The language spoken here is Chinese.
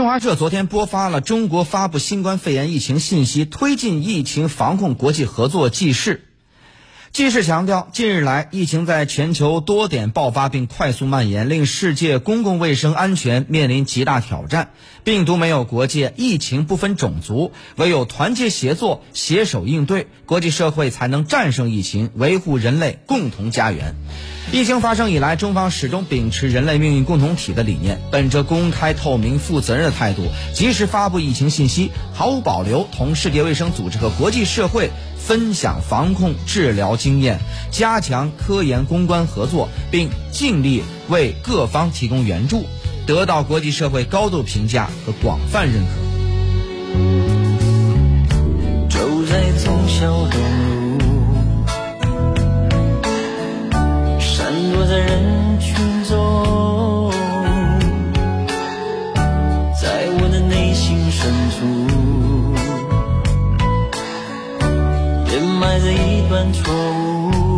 新华社昨天播发了中国发布新冠肺炎疫情信息、推进疫情防控国际合作纪事。继续强调，近日来疫情在全球多点爆发并快速蔓延，令世界公共卫生安全面临极大挑战。病毒没有国界，疫情不分种族，唯有团结协作、携手应对，国际社会才能战胜疫情，维护人类共同家园。疫情发生以来，中方始终秉持人类命运共同体的理念，本着公开、透明、负责任的态度，及时发布疫情信息，毫无保留同世界卫生组织和国际社会分享防控治疗经验，加强科研攻关合作，并尽力为各方提供援助，得到国际社会高度评价和广泛认可。走在忠孝东路。闪躲在人群中，在我的内心深处，掩埋着一段错误。